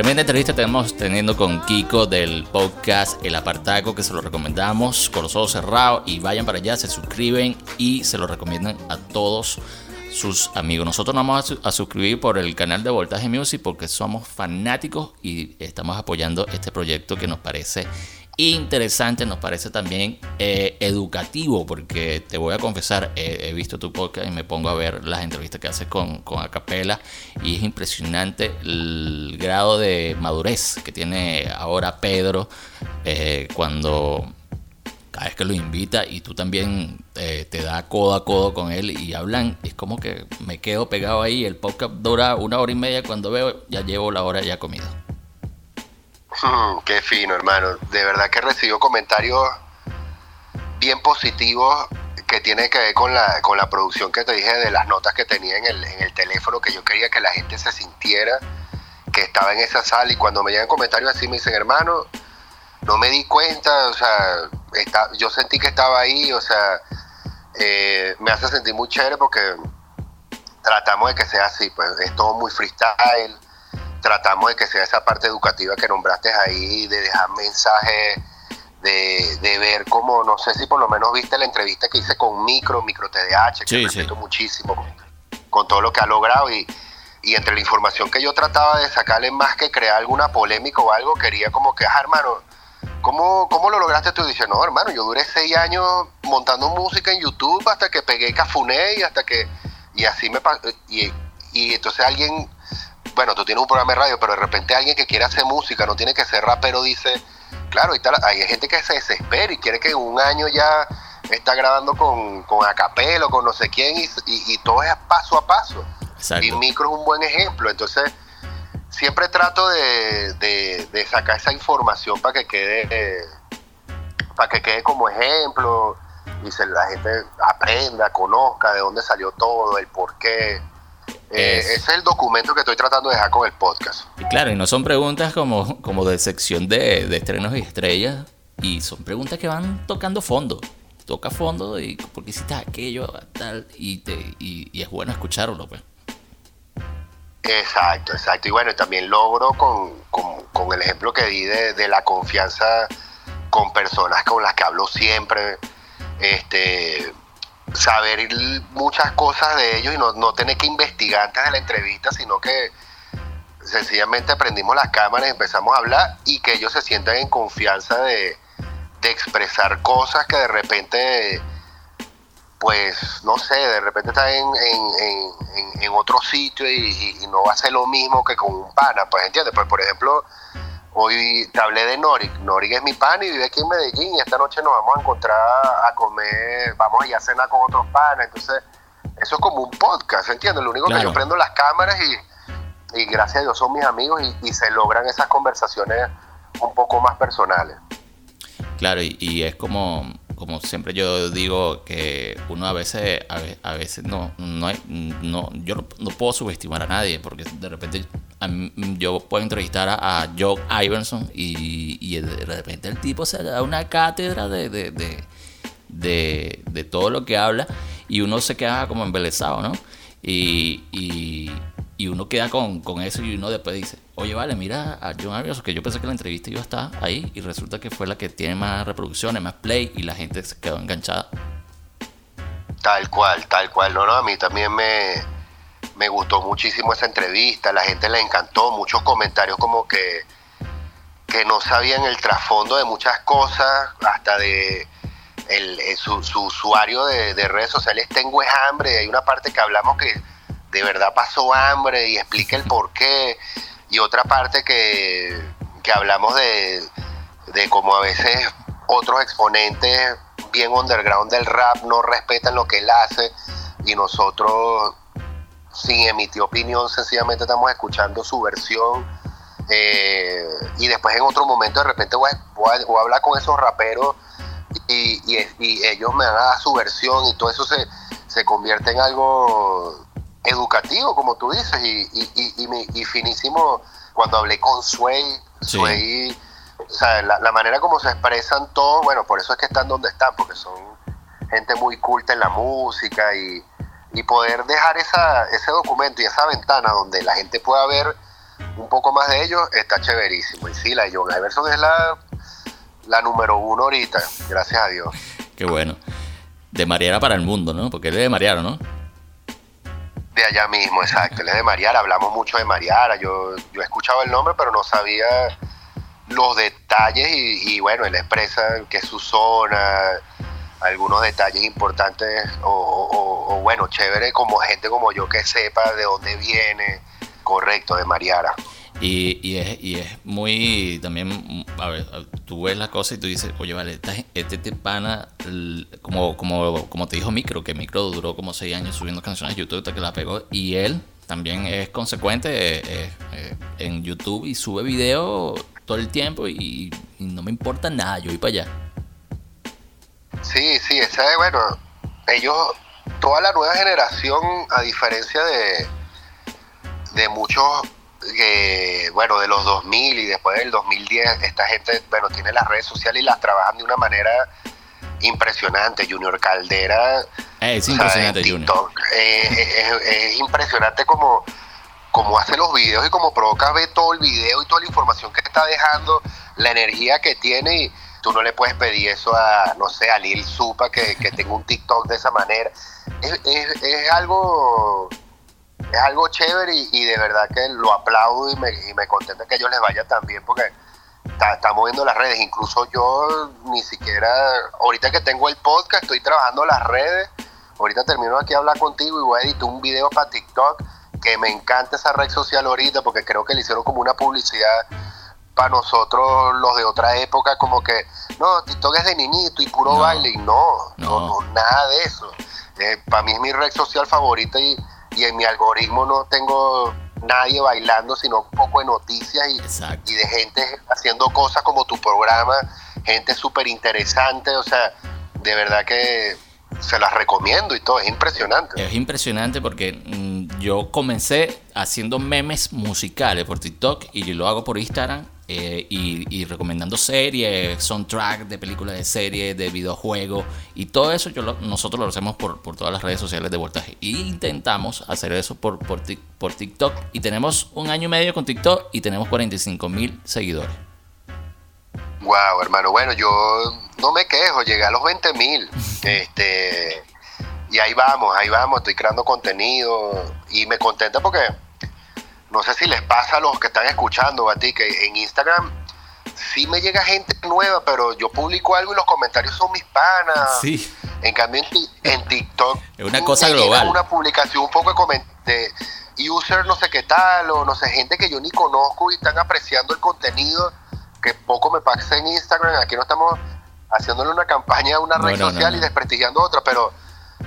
Tremenda entrevista tenemos teniendo con Kiko del podcast El Apartaco, que se lo recomendamos con los ojos cerrados y vayan para allá, se suscriben y se lo recomiendan a todos sus amigos. Nosotros nos vamos a, a suscribir por el canal de Voltaje Music porque somos fanáticos y estamos apoyando este proyecto que nos parece interesante, nos parece también eh, educativo, porque te voy a confesar, he visto tu podcast y me pongo a ver las entrevistas que haces con, con Acapela y es impresionante el grado de madurez que tiene ahora Pedro eh, cuando cada vez que lo invita y tú también eh, te da codo a codo con él y hablan, es como que me quedo pegado ahí, el podcast dura una hora y media, cuando veo ya llevo la hora ya comido. [LAUGHS] Qué fino, hermano. De verdad que recibió comentarios bien positivos que tienen que ver con la, con la producción que te dije de las notas que tenía en el, en el teléfono, que yo quería que la gente se sintiera que estaba en esa sala. Y cuando me llegan comentarios así me dicen, hermano, no me di cuenta, o sea, está, yo sentí que estaba ahí, o sea, eh, me hace sentir muy chévere porque tratamos de que sea así, pues es todo muy freestyle, tratamos de que sea esa parte educativa que nombraste ahí, de dejar mensajes, de, de ver cómo, no sé si por lo menos viste la entrevista que hice con Micro, Micro TDH, que Sí, respeto sí. muchísimo con, con todo lo que ha logrado y, y entre la información que yo trataba de sacarle más que crear alguna polémica o algo, quería como que, ah, hermano, ¿cómo, ¿cómo lo lograste tú? Y dice, no, hermano, yo duré seis años montando música en YouTube hasta que pegué Cafuné y hasta que, y así me y, y entonces alguien, bueno, tú tienes un programa de radio, pero de repente alguien que quiere hacer música, no tiene que ser rapero, dice, claro, y tal, hay gente que se desespera y quiere que un año ya está grabando con, con Acapelo, con no sé quién, y, y- y todo es paso a paso. Exacto. Y Micro es un buen ejemplo. Entonces, siempre trato de, de- de sacar esa información para que quede eh, para que quede como ejemplo y se, la gente aprenda, conozca de dónde salió todo, el por qué. Eh, Es- ese es el documento que estoy tratando de dejar con el podcast. Y claro, y no son preguntas como, como de sección de, de estrenos y estrellas, y son preguntas que van tocando fondo. Toca fondo y por qué hiciste aquello, tal, y, te, y, y es bueno escucharlo, pues. Exacto, exacto. Y bueno, también logro con, con- con el ejemplo que di de, de la confianza con personas con las que hablo siempre, este, saber muchas cosas de ellos y no, no tener que investigar antes de la entrevista, sino que sencillamente prendimos las cámaras y empezamos a hablar y que ellos se sientan en confianza de, de expresar cosas que de repente pues no sé, de repente estás en, en, en- en- otro sitio y, y- y no va a ser lo mismo que con un pana, pues entiendes, pues por ejemplo, hoy te hablé de Norik, Norik es mi pana y vive aquí en Medellín y esta noche nos vamos a encontrar a comer, vamos a ir a cenar con otros panas, entonces eso es como un podcast, ¿entiendes? Lo único que yo prendo las cámaras y, y gracias a Dios son mis amigos y, y se logran esas conversaciones un poco más personales. Claro, y, y es como, como siempre yo digo que uno a veces, a, ve- a veces no, no, hay- no yo no, puedo subestimar a nadie, porque de repente yo puedo entrevistar a, Joe Iverson y, y de repente el tipo se da una cátedra de, de, de, de- todo lo que habla y uno se queda como embelesado, ¿no? Y, y uno queda con, con eso y uno después dice, oye, vale, mira a John Iverson, que yo pensé que la entrevista iba a estar ahí y resulta que fue la que tiene más reproducciones, más play y la gente se quedó enganchada. Tal cual, tal cual. No, no, a mí también me, me gustó muchísimo esa entrevista, la gente le encantó, muchos comentarios como que, que no sabían el trasfondo de muchas cosas, hasta de el, su, su usuario de, de redes sociales tengo hambre, hay una parte que hablamos que de verdad pasó hambre y explica el por qué, y otra parte que, que hablamos de, de cómo a veces otros exponentes bien underground del rap no respetan lo que él hace. Y nosotros sin emitir opinión sencillamente estamos escuchando su versión. Eh, y después en otro momento de repente voy a, voy a- hablar con esos raperos y, ellos me van a su versión y todo eso se, se convierte en algo educativo como tú dices y, y- y- finísimo cuando hablé con Sway Sí. Sway o sea, la, la manera como se expresan todos, bueno, por eso es que están donde están, porque son gente muy culta en la música y, y poder dejar esa, ese documento y esa ventana donde la gente pueda ver un poco más de ellos está chéverísimo. Y sí, la de John Iverson es la, la número uno ahorita, gracias a Dios. Qué bueno. De Mariara para el mundo, ¿no? Porque él es de Mariara, ¿no? De allá mismo, exacto. Él es de Mariara, hablamos mucho de Mariara. Yo, he escuchado el nombre, pero no sabía los detalles y, bueno, él expresa que es su zona, algunos detalles importantes o, bueno, chévere como gente como yo que sepa de dónde viene, correcto, de Mariara. Y, y es, y es muy también, a ver, tú ves la cosa y tú dices, oye, vale, este te pana, como, como, como te dijo Micro, que Micro duró como seis años subiendo canciones a YouTube hasta que la pegó, y él también es consecuente eh, eh, eh, en YouTube y sube video todo el tiempo y, y no me importa nada, yo voy para allá. Sí, sí, esa es, bueno, ellos, toda la nueva generación, a diferencia de, de muchos, que, bueno, de los 2000 y después del 2010, esta gente, bueno, tiene las redes sociales y las trabajan de una manera impresionante. Junior Caldera. Eh, es sea, impresionante, Junior. TikTok, eh, es, es impresionante como, como hace los videos y como provoca ver todo el video y toda la información que está dejando, la energía que tiene y tú no le puedes pedir eso a, no sé, a Lil Supa que, que tenga un TikTok de esa manera. Es, es- es algo es algo chévere y, y de verdad que lo aplaudo y me, y me contenta que a ellos les vaya tan bien porque está, está moviendo las redes. Incluso yo ni siquiera, ahorita que tengo el podcast, estoy trabajando las redes. Ahorita termino aquí a hablar contigo y voy a editar un video para TikTok que me encanta esa red social ahorita porque creo que le hicieron como una publicidad para nosotros los de otra época como que no, TikTok es de niñito y puro No. baile y no, no, No. no, nada de eso. para mí es mi red social favorita y, y en mi algoritmo no tengo nadie bailando, sino un poco de noticias y, de gente haciendo cosas como tu programa, gente súper interesante, o sea, de verdad que se las recomiendo y todo, es impresionante. Es impresionante porque mm, yo comencé haciendo memes musicales por TikTok y lo hago por Instagram eh, y, y recomendando series, soundtrack de películas de series, de videojuegos y todo eso yo lo- nosotros lo hacemos por, por todas las redes sociales de Voltaje. Y intentamos hacer eso por, por, por TikTok y tenemos un año y medio con TikTok y tenemos 45 mil seguidores. Wow, hermano, bueno, yo no me quejo, llegué a los 20 mil. [LAUGHS] este, y ahí vamos, ahí vamos, estoy creando contenido y me contenta porque no sé si les pasa a los que están escuchando, a ti, que en Instagram sí me llega gente nueva, pero yo publico algo y los comentarios son mis panas. Sí. En cambio, en, ti- en TikTok. [LAUGHS] Es una cosa global. Una publicación un poco de, user no sé qué tal, o no sé, gente que yo ni conozco y están apreciando el contenido que poco me pasa en Instagram. Aquí no estamos haciéndole una campaña a una No, red no, social no. y desprestigiando otra, pero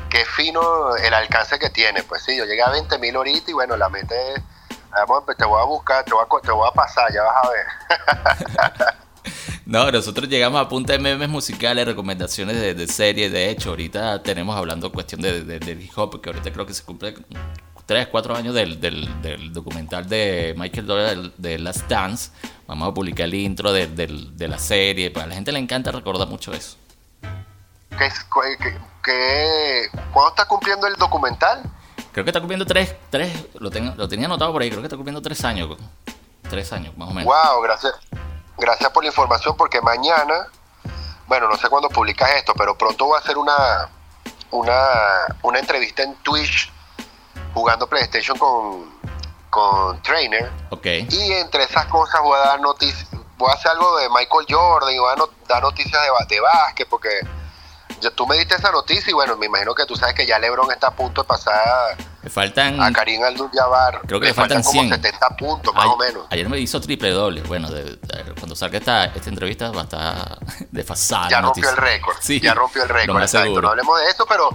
qué fino el alcance que tiene. Pues sí, yo llegué a 20 mil ahorita y bueno, la meta es, vamos, te voy a buscar, te voy a, te voy a pasar, ya vas a ver. [LAUGHS] No, nosotros llegamos a punta de memes musicales, recomendaciones de, de series. De hecho, ahorita tenemos hablando cuestión de, de, del hip hop, que ahorita creo que se cumple 3, 4 años del, del, del documental de Michael Doyle de Last Dance. Vamos a publicar el intro de, de la serie. Pues a la gente le encanta recordar mucho eso. ¿Qué, qué- qué- ¿Cuándo está cumpliendo el documental? Creo que está cumpliendo 3, tres, lo, tengo- lo tenía anotado por ahí, creo que está cumpliendo 3 años. 3 años, más o menos. Wow, gracias. Gracias por la información porque mañana, bueno, no sé cuándo publicas esto, pero pronto voy a hacer una, una, una entrevista en Twitch jugando PlayStation con, con Trainer. Ok. Y entre esas cosas voy a dar noticias, voy a hacer algo de Michael Jordan y voy a no- dar noticias de, de básquet porque yo- tú me diste esa noticia y bueno, me imagino que tú sabes que ya LeBron está a punto de pasar Me faltan. a Karim Abdul-Jabbar. Creo que le faltan como 100. 70 puntos más Ay- o menos. Ayer me hizo triple doble. Bueno, de- de- cuando salga esta, esta entrevista va a estar [LAUGHS] desfasada. ya rompió el récord. Sí, ya rompió el récord. más exacto. No hablemos de eso, pero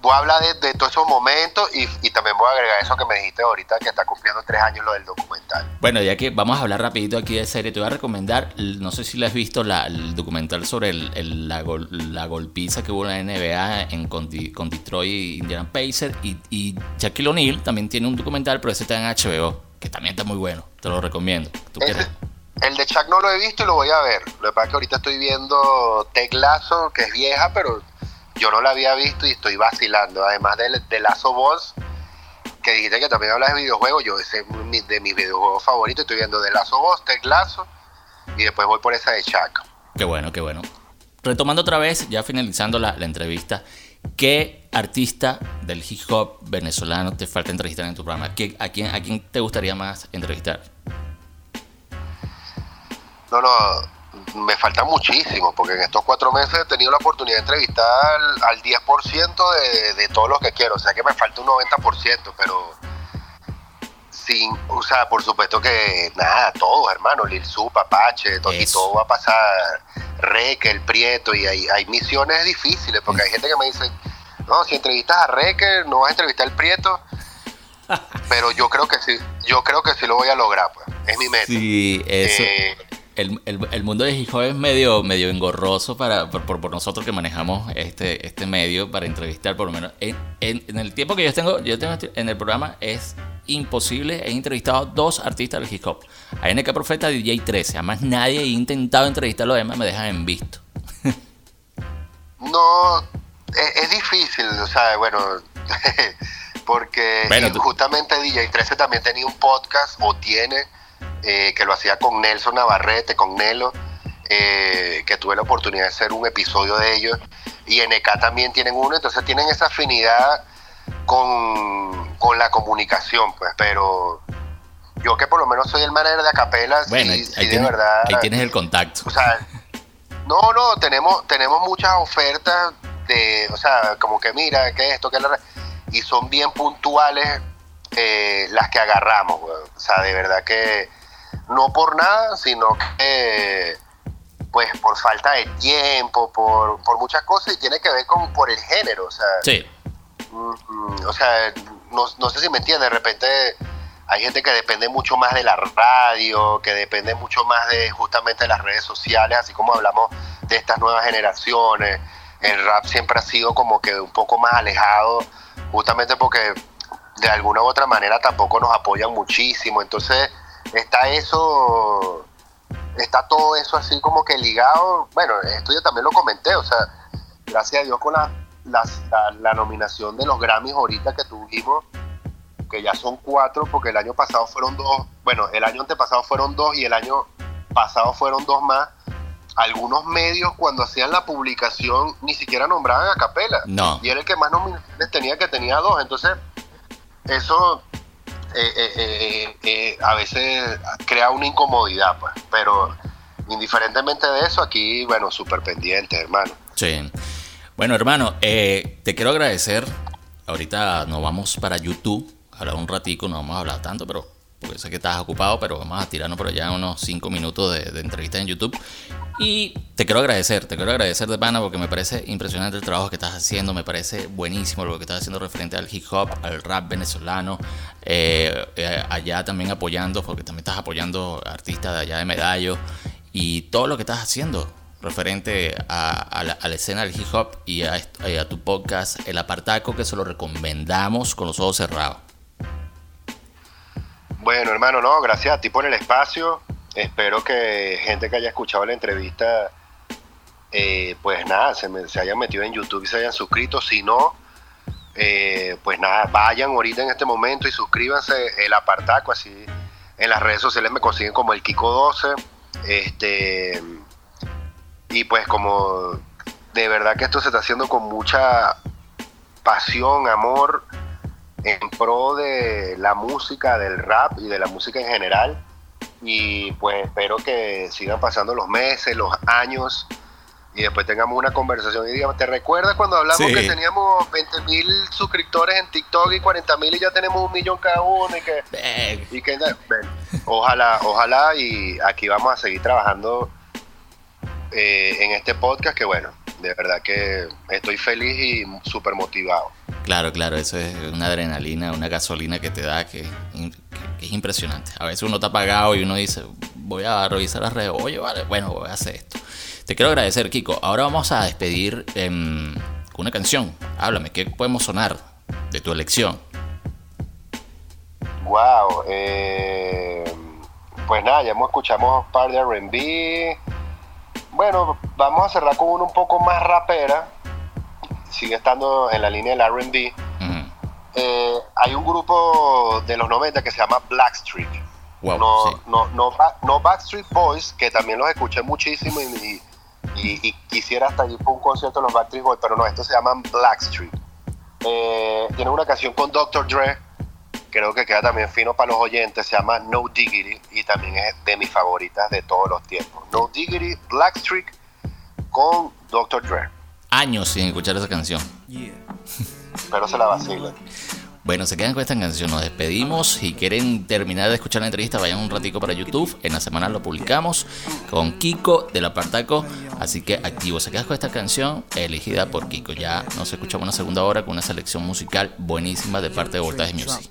voy a hablar de, de todos esos momentos y, y también voy a agregar eso que me dijiste ahorita, que está cumpliendo tres años lo del documental. Bueno, ya que vamos a hablar rapidito aquí de serie, te voy a recomendar, no sé si lo has visto, la- el documental sobre el- el- la, gol- la golpiza que hubo en la NBA en, con, con Detroit y Indiana Pacers. Y, y Shaquille O'Neal también tiene un documental, pero ese está en HBO, que también está muy bueno. Te lo recomiendo. ¿Tú Ese- quieres? el de Chuck no lo he visto y lo voy a ver. Lo que pasa es que ahorita estoy viendo Ted Lasso, que es vieja, pero yo no la había visto y estoy vacilando. Además de, de Lasso Boss, que dijiste que también hablas de videojuegos, yo ese es mi- de mis videojuegos favoritos. Estoy viendo de Lasso Boss, Ted Lasso y después voy por esa de Chuck. Qué bueno, qué bueno. Retomando otra vez, ya finalizando la, la entrevista, ¿qué artista del hip hop venezolano te falta entrevistar en tu programa? ¿Qué- a, quién, ¿A quién te gustaría más entrevistar? No, no, me falta muchísimo, porque en estos cuatro meses he tenido la oportunidad de entrevistar al, al 10% de, de todos los que quiero, o sea que me falta un 90%, pero sin, o sea, por supuesto que nada, todos, hermano, Lil Sup, Apache, todo, y todo va a pasar, Reque, El Prieto, y hay, hay misiones difíciles, porque hay gente que me dice, no, si entrevistas a Reque, no vas a entrevistar al Prieto, [LAUGHS] pero yo creo que sí, yo creo que sí lo voy a lograr, pues, es mi meta. Sí, eso. Eh, El, el- el mundo de hip hop es medio, medio engorroso para, por, por- por nosotros que manejamos este, este medio para entrevistar, por lo menos. En, en- en el tiempo que yo tengo, yo tengo este- en el programa es imposible. He entrevistado dos artistas del hip hop. A NK Profeta y DJ 13. Además, nadie ha intentado entrevistar a los demás, me dejan en visto. [LAUGHS] No, es, es difícil, o sea, bueno, [LAUGHS] porque Bueno, tú- justamente DJ 13 también tenía un podcast, o tiene, eh, que lo hacía con Nelson Navarrete, con Nelo, eh, que tuve la oportunidad de hacer un episodio de ellos, y NK también tienen uno, entonces tienen esa afinidad con, con la comunicación, pues, pero yo que por lo menos soy el manager de Acapela, sí, Bueno, ahí, sí, ahí de tienes, verdad... ahí tienes el contacto. O sea, no, no, tenemos, tenemos muchas ofertas de, o sea, como que mira, que esto, que la... Y son bien puntuales eh, las que agarramos, weón. O sea, de verdad que no por nada, sino que pues por falta de tiempo, por, por muchas cosas y tiene que ver con por el género, o sea, Sí, Mm, o sea, no, no sé si me entiendes, de repente hay gente que depende mucho más de la radio, que depende mucho más de justamente de las redes sociales, así como hablamos de estas nuevas generaciones. El rap siempre ha sido como que un poco más alejado, justamente porque de alguna u otra manera tampoco nos apoyan muchísimo. Entonces está eso, está todo eso así como que ligado. Bueno, esto yo también lo comenté, o sea, gracias a Dios con la, la nominación de los Grammys ahorita que tuvimos, que ya son cuatro, porque el año pasado fueron dos, bueno, el año antepasado fueron dos y el año pasado fueron dos más. Algunos medios cuando hacían la publicación ni siquiera nombraban a Capela. No. Y era el que más nominaciones tenía, que tenía dos. Entonces, eso eh, eh, eh, eh, a veces crea una incomodidad, pues. Pero indiferentemente de eso, aquí, bueno, súper pendiente, hermano. sí. Bueno, hermano, eh, te quiero agradecer. Ahorita nos vamos para YouTube. Ahora un ratico, no vamos a hablar tanto, pero sé que estás ocupado, pero vamos a tirarnos por allá unos 5 minutos de, de entrevista en YouTube. Y te quiero agradecer, te quiero agradecer de pana porque me parece impresionante el trabajo que estás haciendo, me parece buenísimo lo que estás haciendo referente al hip hop, al rap venezolano, eh, eh, allá también apoyando, porque también estás apoyando artistas de allá de Medallo y todo lo que estás haciendo referente a, a la, a la escena del hip hop y a, a tu podcast, El Apartaco, que se lo recomendamos con los ojos cerrados. Bueno, hermano, no, gracias a ti por el espacio. Espero que gente que haya escuchado la entrevista, eh, pues nada, se, me- se hayan metido en YouTube y se hayan suscrito. Si no, eh, pues nada, vayan ahorita en este momento y suscríbanse el apartaco, así en las redes sociales me consiguen como el Kiko 12. Este, y pues como de verdad que esto se está haciendo con mucha pasión, amor, en pro de la música, del rap y de la música en general. Y pues espero que sigan pasando los meses, los años y después tengamos una conversación y digamos, ¿te recuerdas cuando hablamos Sí. que teníamos 20 mil suscriptores en TikTok y 40 mil y ya tenemos un millón cada uno y que... Y que ojalá, ojalá y aquí vamos a seguir trabajando eh, en este podcast que bueno, de verdad que estoy feliz y súper motivado. Claro, claro, eso es una adrenalina, una gasolina que te da que, que- que es impresionante. A veces uno está apagado y uno dice, voy a revisar las redes, oye, vale, bueno, voy a hacer esto. Te quiero agradecer, Kiko. Ahora vamos a despedir con una canción. Háblame, ¿qué podemos sonar de tu elección? Wow, eh, pues nada, ya hemos escuchamos un par de R&B. Bueno, vamos a cerrar con uno un poco más rapera. Sigue estando en la línea del R&B. Eh, hay un grupo de los 90 que se llama Blackstreet. Wow, no, sí. no, no, no Backstreet Boys, que también los escuché muchísimo y, y- y quisiera hasta ir por un concierto de los Backstreet Boys, pero no, estos se llaman Blackstreet. Eh, tienen una canción con Dr. Dre, creo que queda también fino para los oyentes, se llama No Diggity y también es de mis favoritas de todos los tiempos. No Diggity, Blackstreet con Dr. Dre, Años sin escuchar esa canción. pero se la vacilan. Bueno, se quedan con esta canción, nos despedimos. Si quieren terminar de escuchar la entrevista, vayan un ratico para YouTube. En la semana lo publicamos con Kiko del Apartaco. Así que activo, se quedan con esta canción elegida por Kiko. Ya nos escuchamos una segunda hora con una selección musical buenísima de parte de Voltaje Music.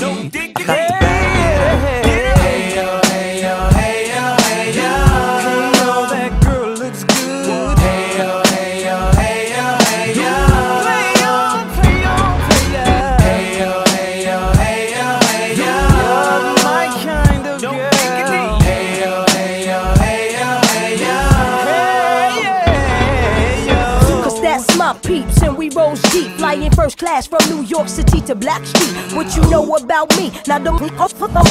no dick today. We rose deep, flying first class from New York City to Black Street. What you know about me? Now the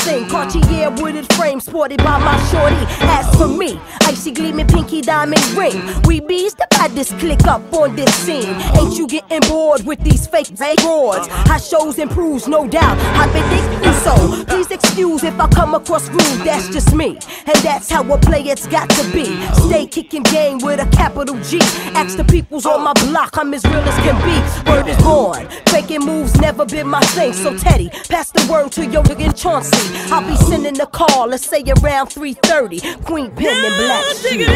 thing, Cartier wooded frame sported by my shorty. As for me, icy gleaming pinky diamond ring. We bees the baddest click up on this scene. Ain't you getting bored with these fake fake broads? High shows improves, no doubt. I've been thinking so. Please excuse if I come across rude. That's just me, and that's how a player's got to be. Stay kicking game with a capital G. Ask the peoples on my block, I'm as real as can be. Word is born. Faking moves never been my thing. So Teddy, pass the word to your nigga Chauncey. I'll be sending the call, let's say around 3:30. Queen Pen and Black Sheep. I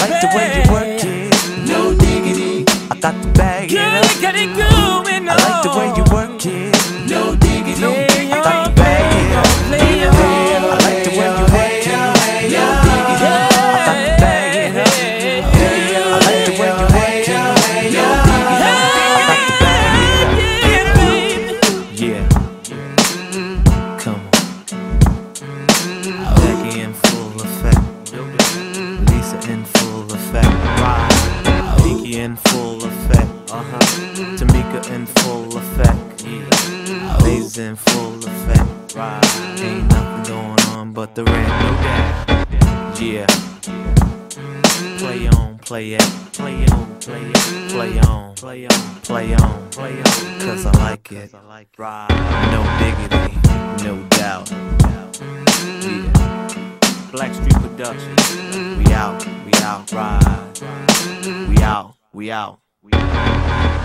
like the way you work it. No diggity. I got to bag it up. I like the way you work but the rent. No doubt. Yeah. Play on, play it, play on, play it, play on, play on, play on, play on. Cause I like it. No diggity, no doubt. Yeah. Blackstreet Productions. We out, we out, ride. We out, we out, we out.